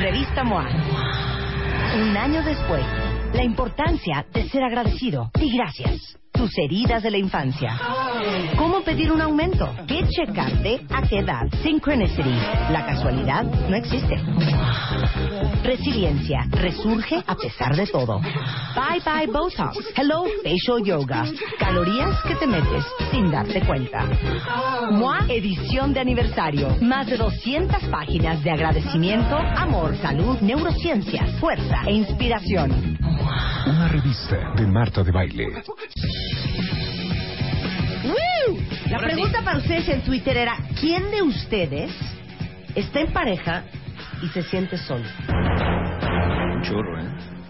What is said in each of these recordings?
Revista MOA. Un año después, la importancia de ser agradecido y gracias. Tus heridas de la infancia. ¿Cómo pedir un aumento? ¿Qué checarte? ¿A qué edad? Synchronicity. La casualidad no existe. Resiliencia. Resurge a pesar de todo. Bye bye Botox. Hello Facial Yoga. Calorías que te metes sin darte cuenta. Edición de aniversario. Más de 200 páginas de agradecimiento, amor, salud, neurociencias, fuerza e inspiración. Una revista de Marta de Baile. ¡Woo! La pregunta para ustedes en Twitter era, ¿quién de ustedes está en pareja y se siente solo? Un chorro, ¿eh?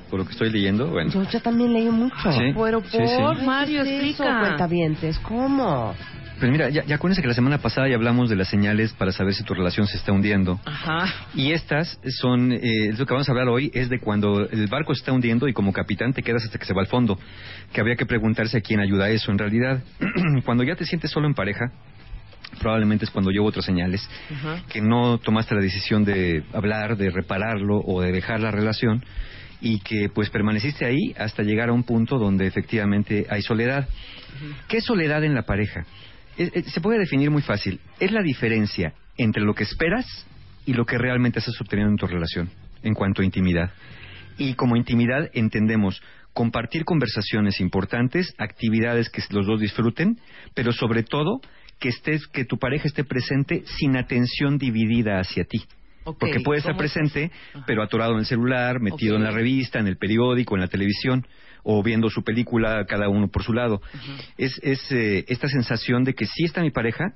Por lo que estoy leyendo, bueno. Yo, yo también leí mucho. Sí. Pero Sí, por sí. Mario, ¿qué es eso, explica. cuentavientes? ¿Cómo? Pues mira, ya, ya acuérdense que la semana pasada ya hablamos de las señales para saber si tu relación se está hundiendo. Ajá. Y estas son, eh, lo que vamos a hablar hoy es de cuando el barco se está hundiendo y como capitán te quedas hasta que se va al fondo. Que habría que preguntarse a quién ayuda a eso. En realidad, cuando ya te sientes solo en pareja, probablemente es cuando llevo otras señales, Ajá. que no tomaste la decisión de hablar, de repararlo o de dejar la relación y que pues permaneciste ahí hasta llegar a un punto donde efectivamente hay soledad. ¿Qué soledad en la pareja? Eh, eh, se puede definir muy fácil. Es la diferencia entre lo que esperas y lo que realmente estás obteniendo en tu relación en cuanto a intimidad. Y como intimidad entendemos compartir conversaciones importantes, actividades que los dos disfruten, pero sobre todo que estés que tu pareja esté presente sin atención dividida hacia ti. Porque puede estar ¿cómo es presente, pero atorado en el celular, metido en la revista, en el periódico, en la televisión, o viendo su película cada uno por su lado. Es, es eh, esta sensación de que sí está mi pareja,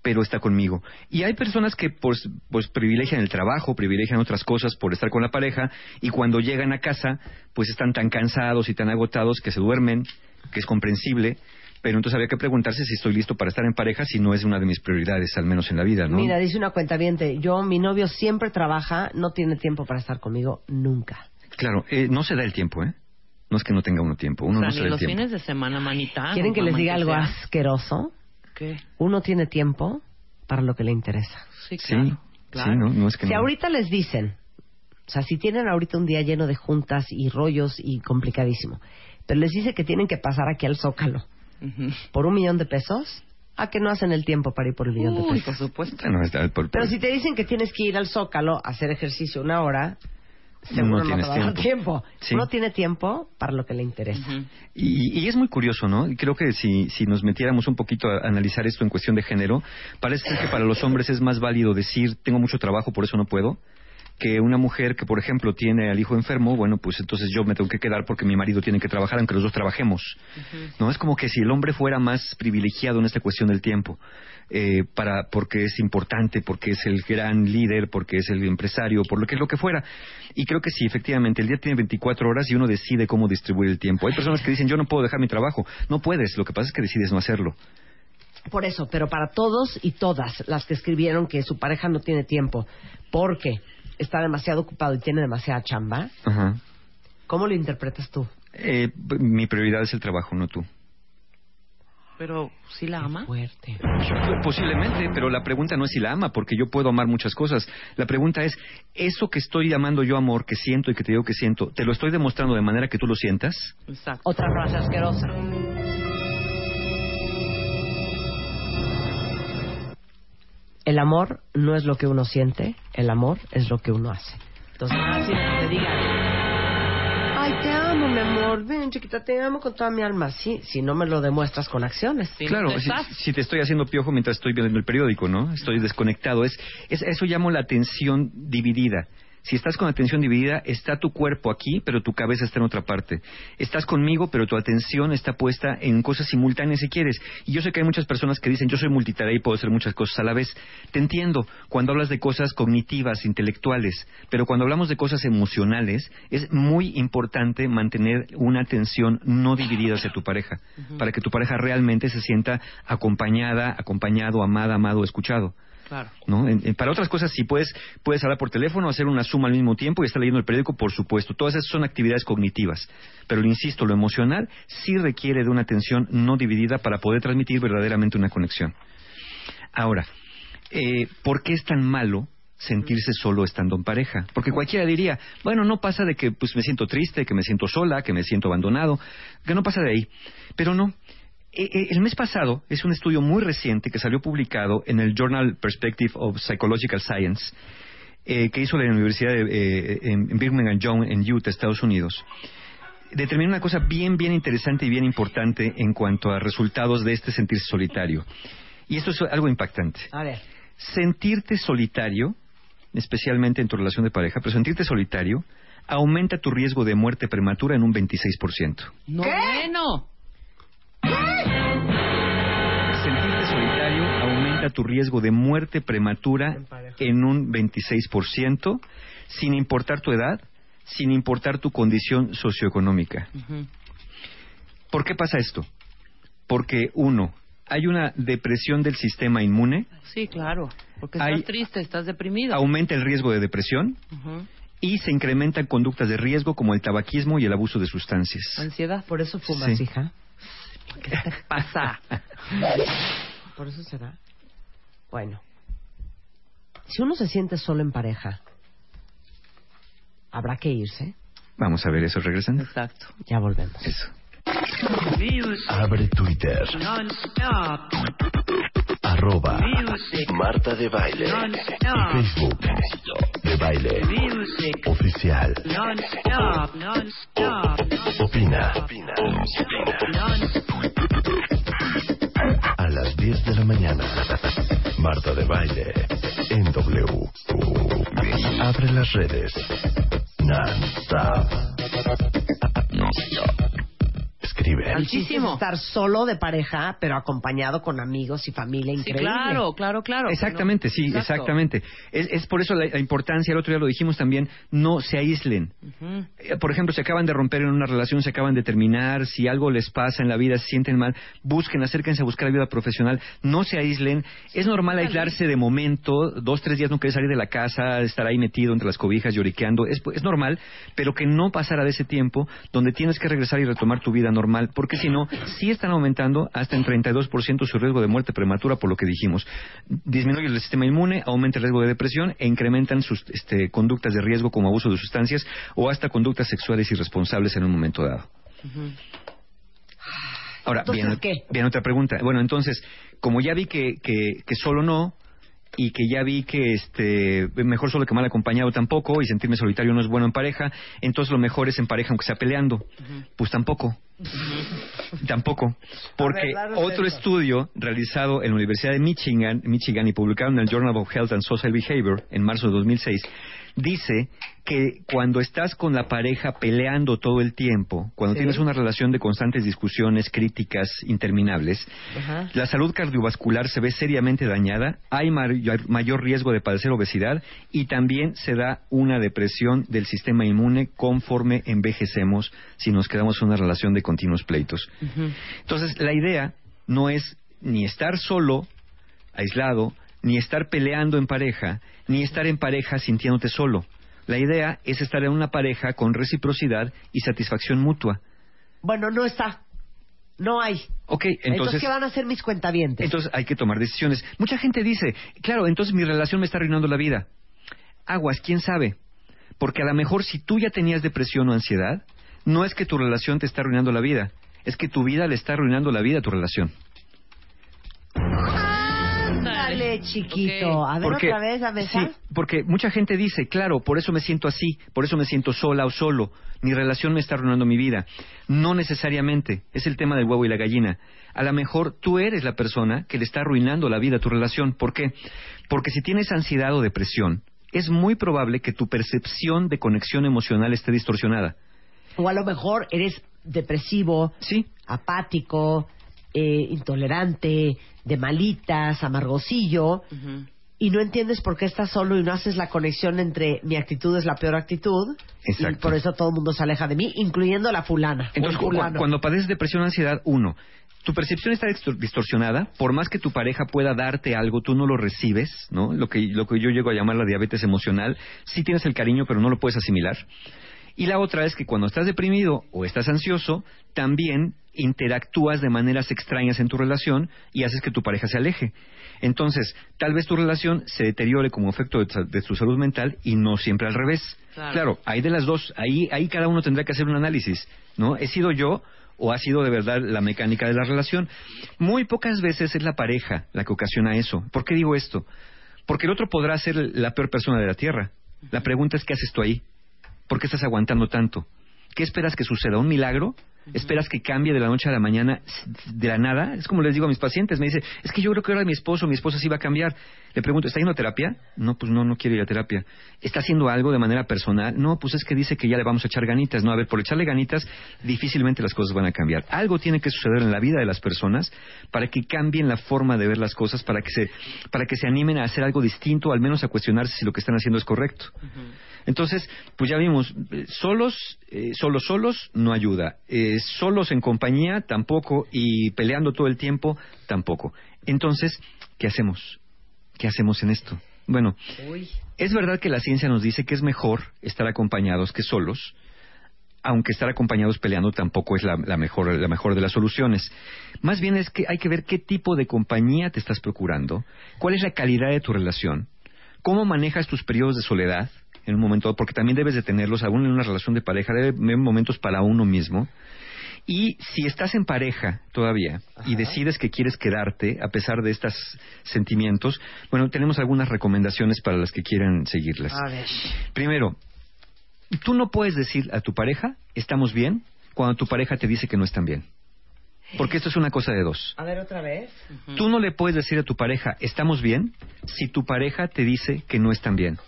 pero está conmigo. Y hay personas que pues, pues privilegian el trabajo, privilegian otras cosas por estar con la pareja, y cuando llegan a casa, pues están tan cansados y tan agotados que se duermen, que es comprensible. Pero entonces habría que preguntarse si estoy listo para estar en pareja, si no es una de mis prioridades, al menos en la vida, ¿no? Mira, dice una cuentaviente, yo, mi novio siempre trabaja, no tiene tiempo para estar conmigo nunca. Claro, eh, no se da el tiempo, ¿eh? No es que no tenga uno tiempo, uno o sea, no se ni da el los tiempo. fines de semana, manita. ¿Quieren que les diga algo asqueroso? ¿Qué? Uno tiene tiempo para lo que le interesa. Sí, Sí, claro. sí, no, no es que Si no. ahorita les dicen, o sea, si tienen ahorita un día lleno de juntas y rollos y complicadísimo, pero les dice que tienen que pasar aquí al Zócalo por un millón de pesos, ¿a que no hacen el tiempo para ir por el millón de pesos? por supuesto. Bueno, está por- Pero por- si te dicen que tienes que ir al Zócalo a hacer ejercicio una hora, seguro No no, te tienes va a dar tiempo. tiempo. Sí. Uno tiene tiempo para lo que le interesa. Y, y es muy curioso, ¿no? Creo que si, si nos metiéramos un poquito a analizar esto en cuestión de género, parece que para los hombres es más válido decir, tengo mucho trabajo, por eso no puedo, que una mujer que, por ejemplo, tiene al hijo enfermo, bueno, pues entonces yo me tengo que quedar porque mi marido tiene que trabajar, aunque los dos trabajemos. ¿No? Es como que si el hombre fuera más privilegiado en esta cuestión del tiempo, eh, para, porque es importante, porque es el gran líder, porque es el empresario, por lo que es lo que fuera. Y creo que sí, efectivamente, el día tiene 24 horas y uno decide cómo distribuir el tiempo. Hay personas que dicen, yo no puedo dejar mi trabajo. No puedes, lo que pasa es que decides no hacerlo. Por eso, pero para todos y todas las que escribieron que su pareja no tiene tiempo porque está demasiado ocupado y tiene demasiada chamba, Ajá. ¿cómo lo interpretas tú? Eh, mi prioridad es el trabajo, no tú. Pero, ¿sí la ama? Fuerte. Posiblemente, pero la pregunta no es si la ama, porque yo puedo amar muchas cosas. La pregunta es, ¿eso que estoy llamando yo amor, que siento y que te digo que siento, te lo estoy demostrando de manera que tú lo sientas? Exacto. Otra frase asquerosa. El amor no es lo que uno siente, el amor es lo que uno hace. Entonces, así te digan, ay, te amo, mi amor, ven, chiquita, te amo con toda mi alma. Sí, si no me lo demuestras con acciones. Sí, claro, ¿no si, si te estoy haciendo piojo mientras estoy viendo el periódico, ¿no? Estoy desconectado. Es, es Eso llamo la atención dividida. Si estás con atención dividida, está tu cuerpo aquí, pero tu cabeza está en otra parte. Estás conmigo, pero tu atención está puesta en cosas simultáneas si quieres. Y yo sé que hay muchas personas que dicen, yo soy multitarea y puedo hacer muchas cosas a la vez. Te entiendo cuando hablas de cosas cognitivas, intelectuales, pero cuando hablamos de cosas emocionales, es muy importante mantener una atención no dividida hacia tu pareja, para que tu pareja realmente se sienta acompañada, acompañado, amada, amado, escuchado. Claro. ¿no? En- para otras cosas, si puedes, puedes hablar por teléfono, hacer una suma al mismo tiempo y estar leyendo el periódico, por supuesto. Todas esas son actividades cognitivas. Pero, insisto, lo emocional sí requiere de una atención no dividida para poder transmitir verdaderamente una conexión. Ahora, eh, ¿por qué es tan malo sentirse solo estando en pareja? Porque cualquiera diría, bueno, no pasa de que pues me siento triste, que me siento sola, que me siento abandonado, que no pasa de ahí. Pero no. Eh, eh, El mes pasado es un estudio muy reciente que salió publicado en el Journal Perspective of Psychological Science, eh, que hizo la Universidad de, eh, en en Birmingham Young en Utah, Estados Unidos. Determinó una cosa bien, bien interesante y bien importante en cuanto a resultados de este sentirse solitario. Y esto es algo impactante. A ver. Sentirte solitario, especialmente en tu relación de pareja, pero sentirte solitario aumenta tu riesgo de muerte prematura en un 26%. No, bueno. Sentirte solitario aumenta tu riesgo de muerte prematura En un 26%, sin importar tu edad, sin importar tu condición socioeconómica. ¿Por qué pasa esto? Porque, uno, hay una depresión del sistema inmune, Sí, claro. Porque estás Hay- triste, estás deprimido. aumenta el riesgo de depresión y se incrementan conductas de riesgo como el tabaquismo y el abuso de sustancias. Ansiedad. Por eso fumas, Sí. hija. ¿Qué te pasa? Por eso será. Bueno. Si uno se siente solo en pareja, habrá que irse. Vamos a ver eso regresando. Exacto. Ya volvemos. Eso. Abre Twitter. Arroba Marta de Baile. Y Facebook. De Baile. Oficial. Opina. A las 10 de la mañana. Marta de Baile. En W. Abre las redes. Non-stop. Escribe. Muchísimo. Estar solo de pareja, pero acompañado con amigos y familia Sí, increíble. claro, claro, claro. Exactamente, No, sí, exacto. exactamente. Es, es por eso la, la importancia, el otro día lo dijimos también, no se aíslen. Eh, Por ejemplo, se acaban de romper en una relación, se acaban de terminar, si algo les pasa en la vida, se sienten mal, busquen, acérquense a buscar ayuda profesional, no se aíslen. Es normal aislarse de momento, dos, tres días no querer salir de la casa, estar ahí metido entre las cobijas lloriqueando, es, es normal, pero que no pasara de ese tiempo donde tienes que regresar y retomar tu vida normal, porque si no, sí están aumentando hasta en 32% su riesgo de muerte prematura, por lo que dijimos. Disminuye el sistema inmune, aumenta el riesgo de depresión e incrementan sus este, conductas de riesgo como abuso de sustancias o hasta conductas sexuales irresponsables en un momento dado. Ujú. Ahora, Entonces, bien, ¿qué? bien otra pregunta. Bueno, entonces, como ya vi que, que, que solo no, y que ya vi que este mejor solo que mal acompañado tampoco, y sentirme solitario no es bueno en pareja, entonces lo mejor es en pareja aunque sea peleando. Pues tampoco. Tampoco. Porque otro estudio realizado en la Universidad de Michigan, Michigan y publicado en el Journal of Health and Social Behavior en marzo de 2006, dice que cuando estás con la pareja peleando todo el tiempo, cuando Sí. tienes una relación de constantes discusiones, críticas interminables, Ajá. la salud cardiovascular se ve seriamente dañada, hay mayor riesgo de padecer obesidad y también se da una depresión del sistema inmune conforme envejecemos si nos quedamos en una relación de continuos pleitos. Entonces, la idea no es ni estar solo, aislado, ni estar peleando en pareja, ni estar en pareja sintiéndote solo. La idea es estar en una pareja con reciprocidad y satisfacción mutua. Bueno, no está. No hay. Ok, Entonces, entonces... ¿qué van a hacer mis cuentavientes? Entonces hay que tomar decisiones. Mucha gente dice, claro, entonces mi relación me está arruinando la vida. Aguas, quién sabe. Porque a lo mejor si tú ya tenías depresión o ansiedad, no es que tu relación te está arruinando la vida, es que tu vida le está arruinando la vida a tu relación. Ándale, chiquito. A ver Porque- otra vez la mesa. Sí, porque mucha gente dice, claro, por eso me siento así, por eso me siento sola o solo, mi relación me está arruinando mi vida. No necesariamente, es el tema del huevo y la gallina. A lo mejor tú eres la persona que le está arruinando la vida a tu relación. ¿Por qué? Porque si tienes ansiedad o depresión, es muy probable que tu percepción de conexión emocional esté distorsionada. O a lo mejor eres depresivo, Sí, apático, eh, intolerante, de malitas, amargosillo, y no entiendes por qué estás solo y no haces la conexión entre mi actitud es la peor actitud, y por eso todo el mundo se aleja de mí, incluyendo la fulana. Entonces, cuando padeces depresión o ansiedad, uno, tu percepción está distor- distorsionada, por más que tu pareja pueda darte algo, tú no lo recibes, ¿no? Lo que, lo que yo llego a llamar la diabetes emocional, sí tienes el cariño, pero no lo puedes asimilar. Y la otra es que cuando estás deprimido o estás ansioso, también interactúas de maneras extrañas en tu relación y haces que tu pareja se aleje. Entonces, tal vez tu relación se deteriore como efecto de, de tu salud mental y no siempre al revés. Claro. claro hay de las dos. Ahí, ahí cada uno tendrá que hacer un análisis, ¿no? ¿He sido yo o ha sido de verdad la mecánica de la relación? Muy pocas veces es la pareja la que ocasiona eso. ¿Por qué digo esto? Porque el otro podrá ser la peor persona de la Tierra. La pregunta es, ¿qué haces tú ahí? ¿Por qué estás aguantando tanto? ¿Qué esperas que suceda? ¿Un milagro? ¿Esperas que cambie de la noche a la mañana de la nada? Es como les digo a mis pacientes, me dice, es que yo creo que ahora mi esposo, mi esposa sí va a cambiar. Le pregunto, ¿está yendo a terapia? No, pues no, no quiere ir a terapia. ¿Está haciendo algo de manera personal? No, pues es que dice que ya le vamos a echar ganitas. No, a ver, por echarle ganitas, difícilmente las cosas van a cambiar. Algo tiene que suceder en la vida de las personas para que cambien la forma de ver las cosas, para que se, para que se animen a hacer algo distinto, al menos a cuestionarse si lo que están haciendo es correcto. Entonces, pues ya vimos, eh, solos, eh, solos, solos, no ayuda. Eh, solos en compañía, tampoco. Y peleando todo el tiempo, tampoco. Entonces, ¿qué hacemos? ¿Qué hacemos en esto? Bueno, Uy. es verdad que la ciencia nos dice que es mejor estar acompañados que solos, aunque estar acompañados peleando tampoco es la, la mejor, la mejor de las soluciones. Más bien es que hay que ver qué tipo de compañía te estás procurando, cuál es la calidad de tu relación, cómo manejas tus periodos de soledad en un momento, porque también debes de tenerlos, aún en una relación de pareja, debe haber momentos para uno mismo. Y si estás en pareja todavía y decides que quieres quedarte a pesar de estos sentimientos, bueno, tenemos algunas recomendaciones para las que quieran seguirlas. A ver. Primero, tú no puedes decir a tu pareja, estamos bien, cuando tu pareja te dice que no están bien. Porque esto es una cosa de dos. A ver otra vez. Tú no le puedes decir a tu pareja, estamos bien, si tu pareja te dice que no están bien.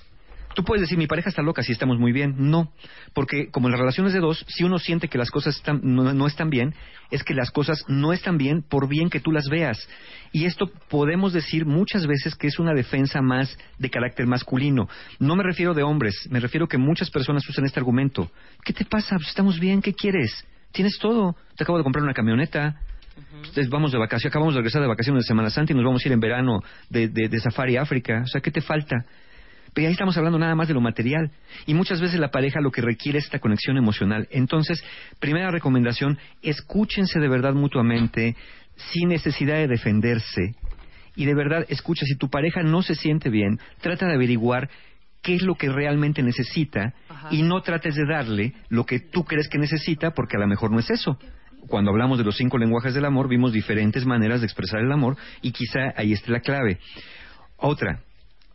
Tú puedes decir, mi pareja está loca, si estamos muy bien. No, porque como en las relaciones de dos, si uno siente que las cosas están- no, no están bien, es que las cosas no están bien por bien que tú las veas. Y esto podemos decir muchas veces que es una defensa más de carácter masculino. No me refiero de hombres, me refiero que muchas personas usan este argumento. ¿Qué te pasa? Pues estamos bien, ¿qué quieres? Tienes todo. Te acabo de comprar una camioneta. Entonces, vamos de vacaciones, acabamos de regresar de vacaciones de Semana Santa y nos vamos a ir en verano de, de, de safari África. O sea, ¿qué te falta? Pero ahí estamos hablando nada más de lo material. Y muchas veces la pareja lo que requiere es esta conexión emocional. Entonces, primera recomendación, escúchense de verdad mutuamente, sin necesidad de defenderse. Y de verdad, escucha, si tu pareja no se siente bien, trata de averiguar qué es lo que realmente necesita Ajá. y no trates de darle lo que tú crees que necesita porque a lo mejor no es eso. Cuando hablamos de los cinco lenguajes del amor, vimos diferentes maneras de expresar el amor y quizá ahí esté la clave. Otra,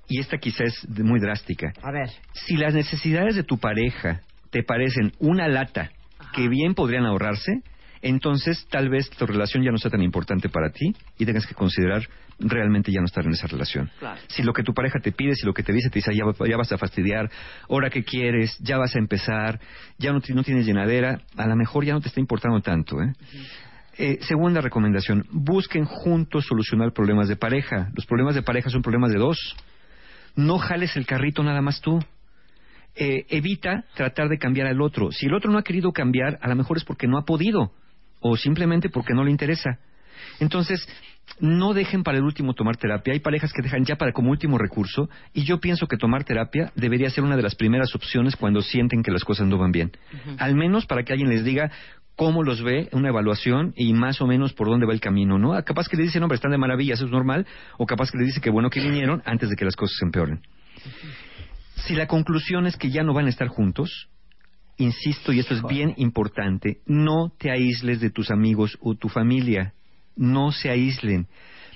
y esta quizá es muy drástica. A ver. Si las necesidades de tu pareja te parecen una lata que bien podrían ahorrarse, entonces tal vez tu relación ya no sea tan importante para ti y tengas que considerar realmente ya no estar en esa relación. Claro. Si lo que tu pareja te pide, si lo que te dice, te dice, ya, va- ya vas a fastidiar, ahora que quieres, ya vas a empezar, ya no, no tienes llenadera, a lo mejor ya no te está importando tanto. ¿eh? Eh, segunda recomendación, busquen juntos solucionar problemas de pareja. Los problemas de pareja son problemas de dos. No jales el carrito nada más tú. Eh, evita tratar de cambiar al otro. Si el otro no ha querido cambiar, a lo mejor es porque no ha podido o simplemente porque no le interesa. Entonces, no dejen para el último tomar terapia. Hay parejas que dejan ya para como último recurso y yo pienso que tomar terapia debería ser una de las primeras opciones cuando sienten que las cosas no van bien. Al menos para que alguien les diga cómo los ve, una evaluación y más o menos por dónde va el camino, ¿no? Capaz que le dicen, hombre, están de maravilla, eso es normal, o capaz que le dice que bueno que vinieron antes de que las cosas se empeoren. Si la conclusión es que ya no van a estar juntos, insisto, y esto es bien importante, no te aísles de tus amigos o tu familia. No se aíslen.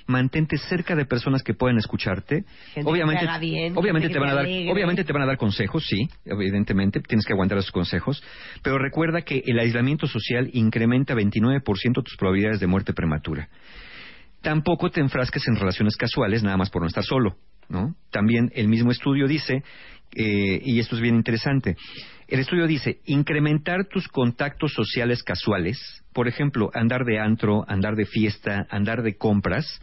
Mantente cerca de personas que puedan escucharte. Gente obviamente, que bien, obviamente te van a dar, alegre. obviamente te van a dar consejos, sí, evidentemente, tienes que aguantar esos consejos, pero recuerda que el aislamiento social incrementa 29% tus probabilidades de muerte prematura. Tampoco te enfrasques en relaciones casuales nada más por no estar solo. ¿no? También el mismo estudio dice, eh, y esto es bien interesante, el estudio dice, incrementar tus contactos sociales casuales, por ejemplo, andar de antro, andar de fiesta, andar de compras,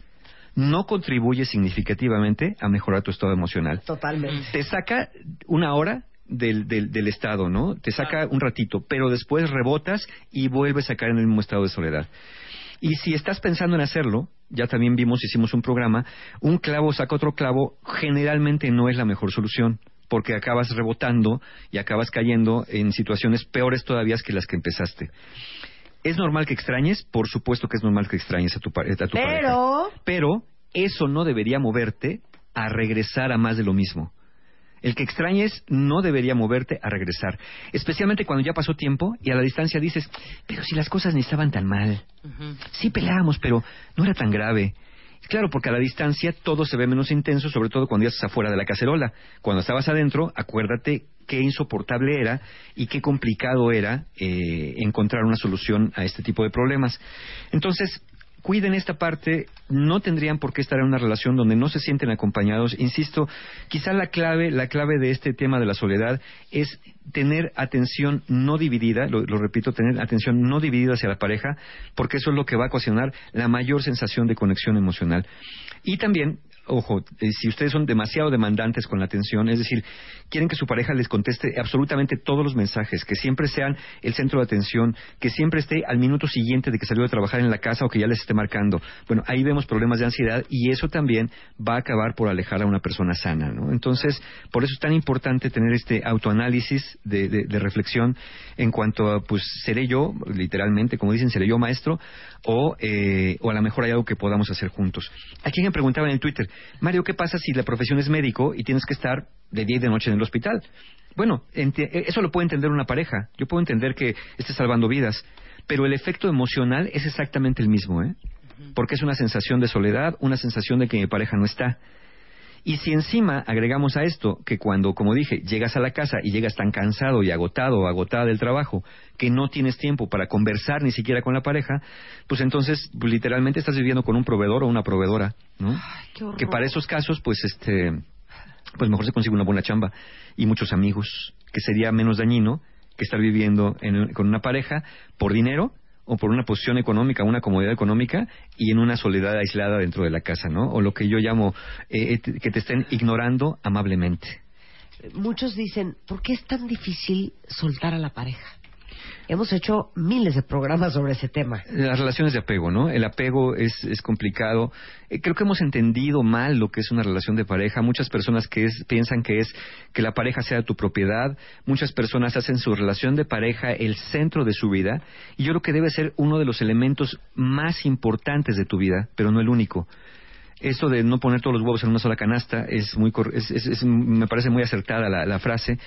no contribuye significativamente a mejorar tu estado emocional. Totalmente. Te saca una hora del, del, del estado, ¿no? Te saca un ratito, pero después rebotas y vuelves a caer en el mismo estado de soledad. Y si estás pensando en hacerlo, ya también vimos, hicimos un programa, un clavo saca otro clavo, generalmente no es la mejor solución porque acabas rebotando y acabas cayendo en situaciones peores todavía que las que empezaste. ¿Es normal que extrañes? Por supuesto que es normal que extrañes a tu, a tu pareja. Pero, Pero eso no debería moverte a regresar a más de lo mismo. El que extrañes no debería moverte a regresar. Especialmente cuando ya pasó tiempo y a la distancia dices, pero si las cosas ni estaban tan mal. Sí peleábamos, pero no era tan grave. Claro, porque a la distancia todo se ve menos intenso, sobre todo cuando ya estás afuera de la cacerola. Cuando estabas adentro, acuérdate qué insoportable era y qué complicado era eh, encontrar una solución a este tipo de problemas. Entonces, cuiden esta parte, no tendrían por qué estar en una relación donde no se sienten acompañados. Insisto, quizá la clave, la clave de este tema de la soledad es tener atención no dividida, lo, lo repito, tener atención no dividida hacia la pareja, porque eso es lo que va a ocasionar la mayor sensación de conexión emocional. Y también ojo, eh, si ustedes son demasiado demandantes con la atención, es decir, quieren que su pareja les conteste absolutamente todos los mensajes, que siempre sean el centro de atención, que siempre esté al minuto siguiente de que salió de trabajar en la casa o que ya les esté marcando. Bueno, ahí vemos problemas de ansiedad y eso también va a acabar por alejar a una persona sana, ¿no? Entonces, por eso es tan importante tener este autoanálisis de, de- de reflexión en cuanto a, pues, seré yo, literalmente, como dicen, seré yo maestro, o, eh, o a lo mejor hay algo que podamos hacer juntos. Aquí me preguntaba en el Twitter, Mario, ¿qué pasa si la profesión es médico y tienes que estar de día y de noche en el hospital? Bueno, enti- eso lo puede entender una pareja. Yo puedo entender que esté salvando vidas, pero el efecto emocional es exactamente el mismo, ¿eh? Porque es una sensación de soledad, una sensación de que mi pareja no está. Y si encima agregamos a esto que cuando, como dije, llegas a la casa y llegas tan cansado y agotado o agotada del trabajo que no tienes tiempo para conversar ni siquiera con la pareja, pues entonces pues, literalmente estás viviendo con un proveedor o una proveedora, ¿no? qué que para esos casos, pues este, pues mejor se consigue una buena chamba y muchos amigos, que sería menos dañino que estar viviendo en- con una pareja por dinero o por una posición económica, una comodidad económica y en una soledad aislada dentro de la casa, ¿no? O lo que yo llamo eh, eh, que te estén ignorando amablemente. muchos dicen, ¿por qué es tan difícil soltar a la pareja? Hemos hecho miles de programas sobre ese tema. Las relaciones de apego, ¿no? El apego es, complicado. Eh, creo que hemos entendido mal lo que es una relación de pareja. Muchas personas que es, piensan que es que la pareja sea tu propiedad. Muchas personas hacen su relación de pareja el centro de su vida. Y yo creo que debe ser uno de los elementos más importantes de tu vida, pero no el único. Esto de no poner todos los huevos en una sola canasta es muy es- es- me parece muy acertada la, la frase.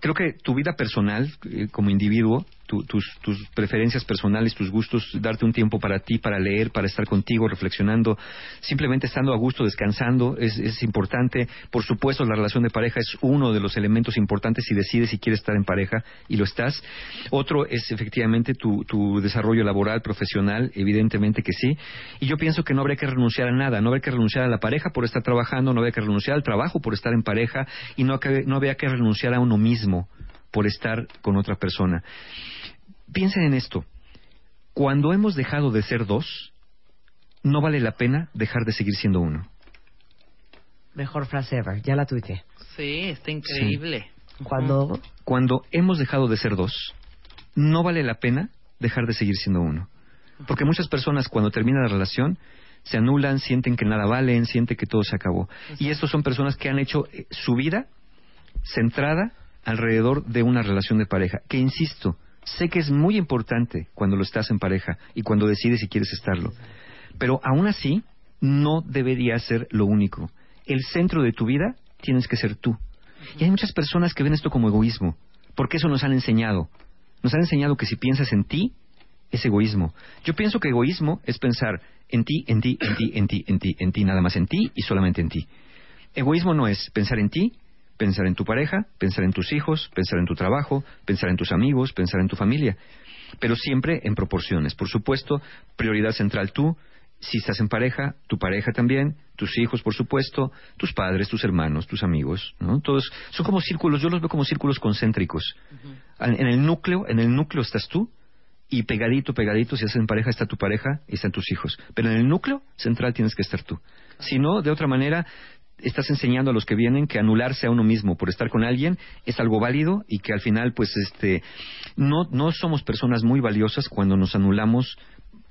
Creo que tu vida personal eh, como individuo, tu- tus, tus preferencias personales, tus gustos, darte un tiempo para ti, para leer, para estar contigo, reflexionando, simplemente estando a gusto, descansando, es, es importante. Por supuesto, la relación de pareja es uno de los elementos importantes si decides si quieres estar en pareja y lo estás. Otro es efectivamente tu, desarrollo laboral, profesional, evidentemente que sí. Y yo pienso que no habría que renunciar a nada, no habría que renunciar a la pareja por estar trabajando, no habría que renunciar al trabajo por estar en pareja y no, no habría que renunciar a uno mismo por estar con otra persona. Piensen en esto. Cuando hemos dejado de ser dos, no vale la pena dejar de seguir siendo uno. Mejor frase ever, ya la tuiteé. Sí, está increíble. Cuando Cuando hemos dejado de ser dos, no vale la pena dejar de seguir siendo uno. Porque muchas personas cuando termina la relación se anulan, sienten que nada valen, sienten que todo se acabó. Y estos son personas que han hecho eh, su vida centrada alrededor de una relación de pareja. Que insisto, sé que es muy importante cuando lo estás en pareja y cuando decides si quieres estarlo. Pero aún así, no debería ser lo único. El centro de tu vida tienes que ser tú. Y hay muchas personas que ven esto como egoísmo, porque eso nos han enseñado. Nos han enseñado que si piensas en ti, es egoísmo. Yo pienso que egoísmo es pensar en ti, en ti, en ti, en ti, en ti, en ti, nada más en ti y solamente en ti. Egoísmo no es pensar en ti, pensar en tu pareja, pensar en tus hijos, pensar en tu trabajo, pensar en tus amigos, pensar en tu familia, pero siempre en proporciones. Por supuesto, prioridad central tú, si estás en pareja, tu pareja también, tus hijos, por supuesto, tus padres, tus hermanos, tus amigos, ¿no? Todos son como círculos, yo los veo como círculos concéntricos. En el núcleo, en el núcleo estás tú y pegadito, pegadito, si estás en pareja está tu pareja y están tus hijos. Pero en el núcleo central tienes que estar tú. Si no, de otra manera, estás enseñando a los que vienen que anularse a uno mismo por estar con alguien es algo válido y que al final, pues, este, no, no somos personas muy valiosas cuando nos anulamos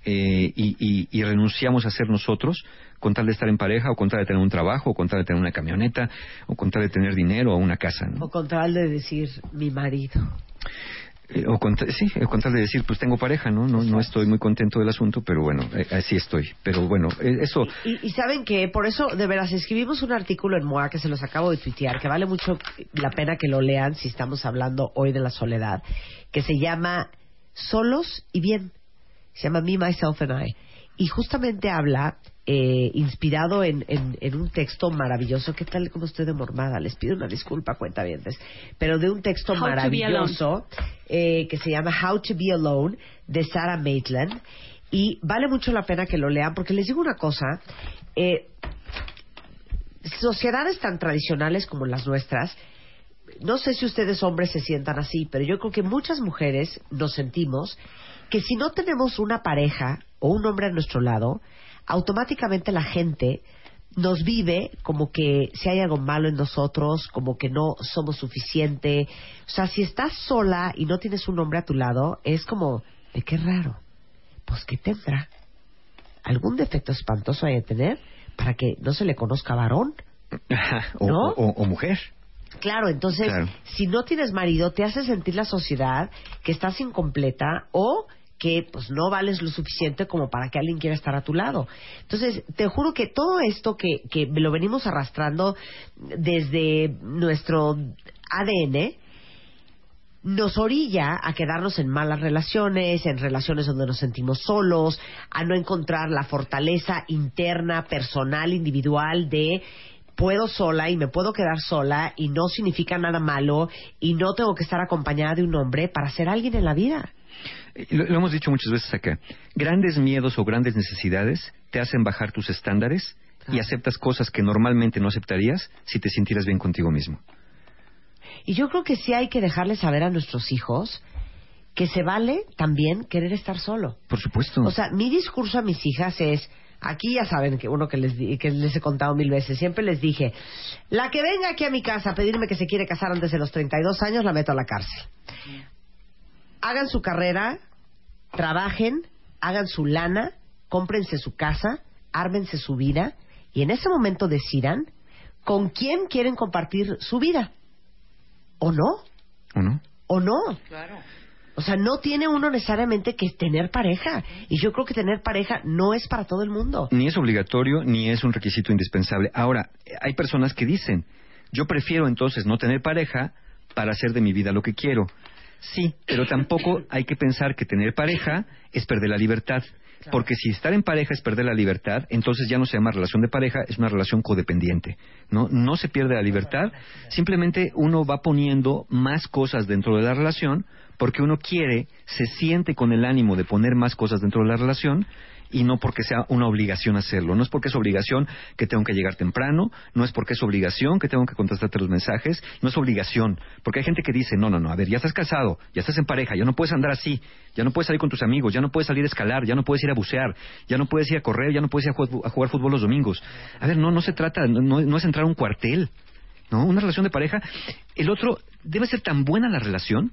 eh, y, y, renunciamos a ser nosotros con tal de estar en pareja o con tal de tener un trabajo o con tal de tener una camioneta o con tal de tener dinero o una casa. O con tal de decir mi marido. Eh, o con, sí, con tal de decir, pues tengo pareja, ¿no? No, no estoy muy contento del asunto, pero bueno, eh, así estoy. Pero bueno, eso... Y, saben que por eso, de veras, escribimos un artículo en MOA que se los acabo de tuitear, que vale mucho la pena que lo lean si estamos hablando hoy de la soledad, que se llama Solos y Bien se llama Me, Myself and I. Y justamente habla, eh, inspirado en, en, un texto maravilloso, ¿qué tal como estoy de mormada? Les pido una disculpa, cuenta bien, pero de un texto maravilloso eh, que se llama How to Be Alone, de Sarah Maitland. Y vale mucho la pena que lo lean, porque les digo una cosa, eh, sociedades tan tradicionales como las nuestras, no sé si ustedes hombres se sientan así, pero yo creo que muchas mujeres nos sentimos que si no tenemos una pareja o un hombre a nuestro lado, automáticamente la gente nos vive como que si hay algo malo en nosotros, como que no somos suficiente. O sea, si estás sola y no tienes un hombre a tu lado, es como, ¿de qué raro? Pues que tendrá algún defecto espantoso hay de tener para que no se le conozca varón. ¿no? o, mujer. Claro, entonces, si no tienes marido, te hace sentir la sociedad que estás incompleta o que pues no vales lo suficiente como para que alguien quiera estar a tu lado. Entonces, te juro que todo esto que, que lo venimos arrastrando desde nuestro ADN, nos orilla a quedarnos en malas relaciones, en relaciones donde nos sentimos solos, a no encontrar la fortaleza interna, personal, individual de puedo sola y me puedo quedar sola y no significa nada malo y no tengo que estar acompañada de un hombre para ser alguien en la vida. Lo, hemos dicho muchas veces acá. Grandes miedos o grandes necesidades te hacen bajar tus estándares y aceptas cosas que normalmente no aceptarías si te sintieras bien contigo mismo. Y yo creo que sí hay que dejarles saber a nuestros hijos que se vale también querer estar solo. Por supuesto. O sea, mi discurso a mis hijas es, aquí ya saben que uno que les, que les he contado mil veces, siempre les dije, la que venga aquí a mi casa a pedirme que se quiere casar antes de los 32 años, la meto a la cárcel hagan su carrera, trabajen, hagan su lana, cómprense su casa, ármense su vida y en ese momento decidan con quién quieren compartir su vida. ¿O no? ¿O no? ¿O no? Claro. O sea, no tiene uno necesariamente que tener pareja. Y yo creo que tener pareja no es para todo el mundo. Ni es obligatorio, ni es un requisito indispensable. Ahora, hay personas que dicen, yo prefiero entonces no tener pareja para hacer de mi vida lo que quiero. Sí, pero tampoco hay que pensar que tener pareja es perder la libertad. Porque si estar en pareja es perder la libertad, entonces ya no se llama relación de pareja, es una relación codependiente. No, no se pierde la libertad, simplemente uno va poniendo más cosas dentro de la relación porque uno quiere, se siente con el ánimo de poner más cosas dentro de la relación y no porque sea una obligación hacerlo. No es porque es obligación que tengo que llegar temprano, no es porque es obligación que tengo que contestarte los mensajes, no es obligación. Porque hay gente que dice, no, no, no, a ver, ya estás casado, ya estás en pareja, ya no puedes andar así, ya no puedes salir con tus amigos, ya no puedes salir a escalar, ya no puedes ir a bucear, ya no puedes ir a correr, ya no puedes ir a jugar, fútbol los domingos. A ver, no, no se trata, no, no es entrar a un cuartel. ¿no? Una relación de pareja. El otro, debe ser tan buena la relación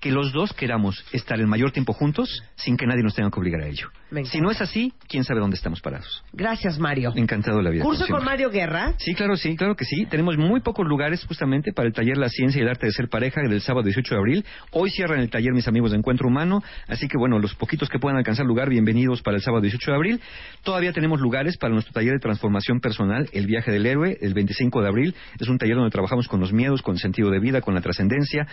que los dos queramos estar el mayor tiempo juntos sin que nadie nos tenga que obligar a ello. Si no es así, quién sabe dónde estamos parados. Gracias, Mario. Encantado de la vida. ¿Curso con Mario Guerra? Sí, claro, sí, claro que sí. Tenemos muy pocos lugares justamente para el taller La Ciencia y el Arte de Ser Pareja del sábado 18 de abril. Hoy cierran el taller mis amigos de Encuentro Humano, así que bueno, los poquitos que puedan alcanzar lugar, bienvenidos para el sábado 18 de abril. Todavía tenemos lugares para nuestro taller de transformación personal, El Viaje del Héroe, el 25 de abril. Es un taller donde trabajamos con los miedos, con el sentido de vida, con la trascendencia.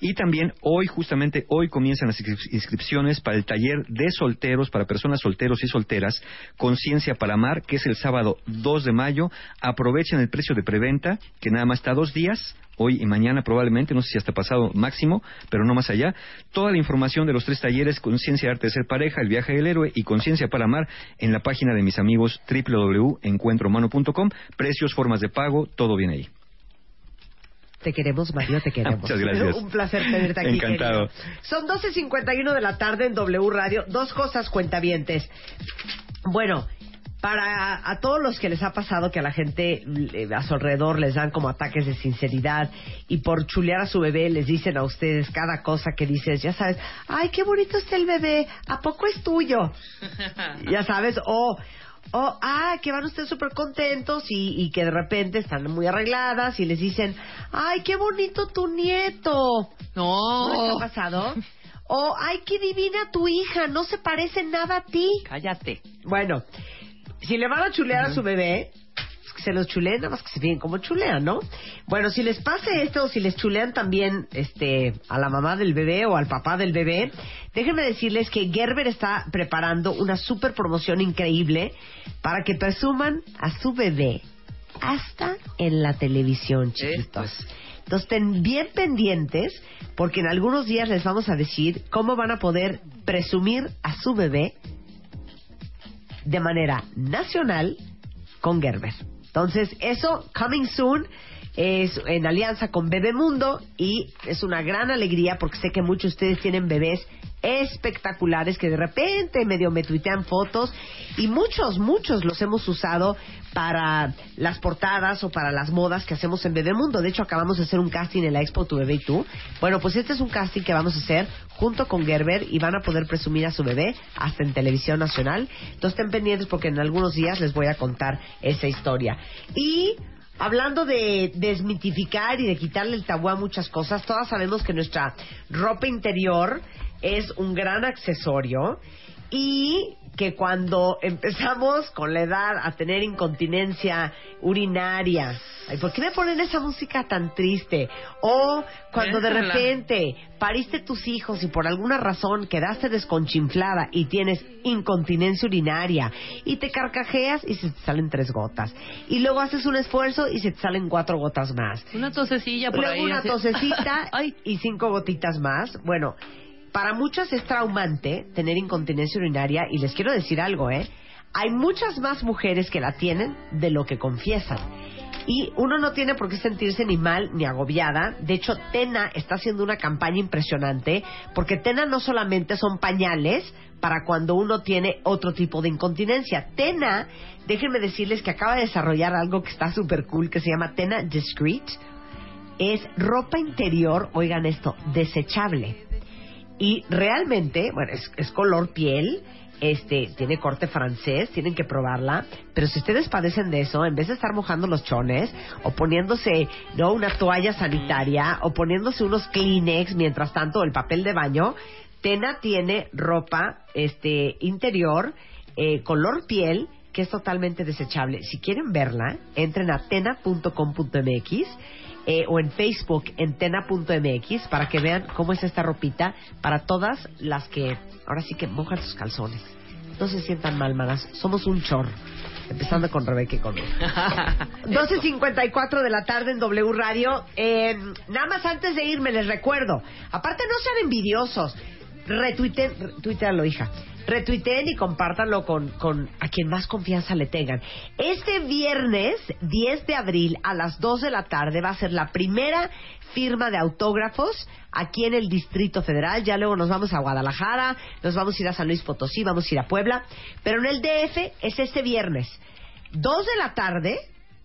Y también hoy justamente hoy, comienzan las inscripciones para el taller de solteros, para personas solteros y solteras, Conciencia para Amar, que es el sábado 2 de mayo. Aprovechen el precio de preventa, que nada más está dos días, hoy y mañana probablemente, no sé si hasta pasado máximo, pero no más allá. Toda la información de los tres talleres, Conciencia Arte de Ser Pareja, El Viaje del Héroe y Conciencia para Amar, en la página de mis amigos www.encuentrohumano.com. Precios, formas de pago, todo viene ahí. Te queremos, Mario, te queremos. Muchas gracias. Un placer tenerte aquí. Encantado. querido. Son 12.51 de la tarde en W Radio. Dos cosas, cuentavientes. Bueno, para a todos los que les ha pasado que a la gente a su alrededor les dan como ataques de sinceridad y por chulear a su bebé les dicen a ustedes cada cosa que dices, ya sabes, ay, qué bonito está el bebé, ¿a poco es tuyo? ya sabes, o... O, ah, que van ustedes súper contentos y, y que de repente están muy arregladas y les dicen, ay, qué bonito tu nieto. ¿No les No. ha pasado? O, ay, qué divina tu hija, no se parece nada a ti. Cállate. Bueno, si le van a chulear a su bebé, se los chuleen, nada más que se fijen cómo chulean, ¿no? Bueno, si les pase esto o si les chulean también este, a la mamá del bebé o al papá del bebé, déjenme decirles que Gerber está preparando una super promoción increíble para que presuman a su bebé hasta en la televisión, chiquitos. Entonces, estén bien pendientes porque en algunos días les vamos a decir cómo van a poder presumir a su bebé de manera nacional con Gerber. Entonces, eso, coming soon, es en alianza con Bebemundo y es una gran alegría porque sé que muchos de ustedes tienen bebés espectaculares que de repente medio me tuitean fotos y muchos, muchos los hemos usado para las portadas o para las modas que hacemos en Bebemundo. De hecho, acabamos de hacer un casting en la Expo Tu Bebé y Tú. Bueno, pues este es un casting que vamos a hacer junto con Gerber y van a poder presumir a su bebé hasta en televisión nacional. Entonces estén pendientes porque en algunos días les voy a contar esa historia. Y Hablando de desmitificar y de quitarle el tabú a muchas cosas, todas sabemos que nuestra ropa interior es un gran accesorio y que cuando empezamos con la edad a tener incontinencia urinaria, ay, ¿por qué me ponen esa música tan triste? O cuando de repente pariste tus hijos y por alguna razón quedaste desconchinflada y tienes incontinencia urinaria y te carcajeas y se te salen tres gotas y luego haces un esfuerzo y se te salen cuatro gotas más Una tosecilla por luego ahí. una así. tosecita Ay, y cinco gotitas más. Bueno, para muchas es traumante tener incontinencia urinaria y les quiero decir algo, ¿eh? Hay muchas más mujeres que la tienen de lo que confiesan. Y uno no tiene por qué sentirse ni mal ni agobiada. De hecho, Tena está haciendo una campaña impresionante porque Tena no solamente son pañales para cuando uno tiene otro tipo de incontinencia. Tena, déjenme decirles que acaba de desarrollar algo que está súper cool que se llama Tena Discreet es ropa interior, oigan esto, desechable. Y realmente, bueno, es, es color piel, este, tiene corte francés, tienen que probarla, pero si ustedes padecen de eso, en vez de estar mojando los chones, o poniéndose, no, una toalla sanitaria, o poniéndose unos Kleenex, mientras tanto, el papel de baño, Tena tiene ropa, este, interior, eh, color piel, que es totalmente desechable. Si quieren verla, entren a tena.com.mx eh, o en Facebook en tena.mx para que vean cómo es esta ropita para todas las que ahora sí que mojan sus calzones. No se sientan mal, manas. Somos un chorro. Empezando con Rebeca y conmigo. 12.54 de la tarde en W Radio. Eh, nada más antes de irme les recuerdo. Aparte no sean envidiosos. Retuiten, retuitealo, hija. Retuiteen y compártanlo con, con a quien más confianza le tengan. Este viernes 10 de abril a las 2 de la tarde va a ser la primera firma de autógrafos aquí en el Distrito Federal. Ya luego nos vamos a Guadalajara, nos vamos a ir a San Luis Potosí, vamos a ir a Puebla. Pero en el DF es este viernes. 2 de la tarde,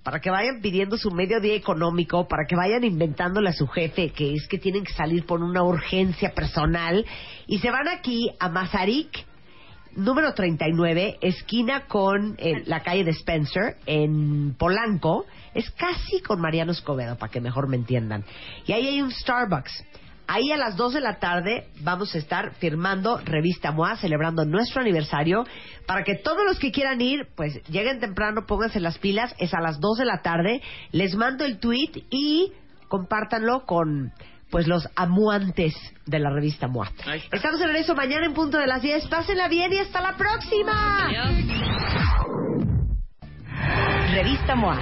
para que vayan pidiendo su mediodía económico, para que vayan inventándole a su jefe que es que tienen que salir por una urgencia personal y se van aquí a Mazarik, número 39, esquina con eh, la calle de Spencer, en Polanco, es casi con Mariano Escobedo, para que mejor me entiendan. Y ahí hay un Starbucks. Ahí a las 2 de la tarde vamos a estar firmando Revista MOA, celebrando nuestro aniversario, para que todos los que quieran ir, pues lleguen temprano, pónganse las pilas, es a las 2 de la tarde, les mando el tweet y compártanlo con pues los amuantes de la revista MOA. Estamos en eso mañana en punto de las 10. Pásenla bien y hasta la próxima. Revista MOA.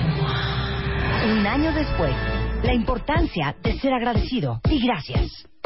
Un año después, la importancia de ser agradecido. Y gracias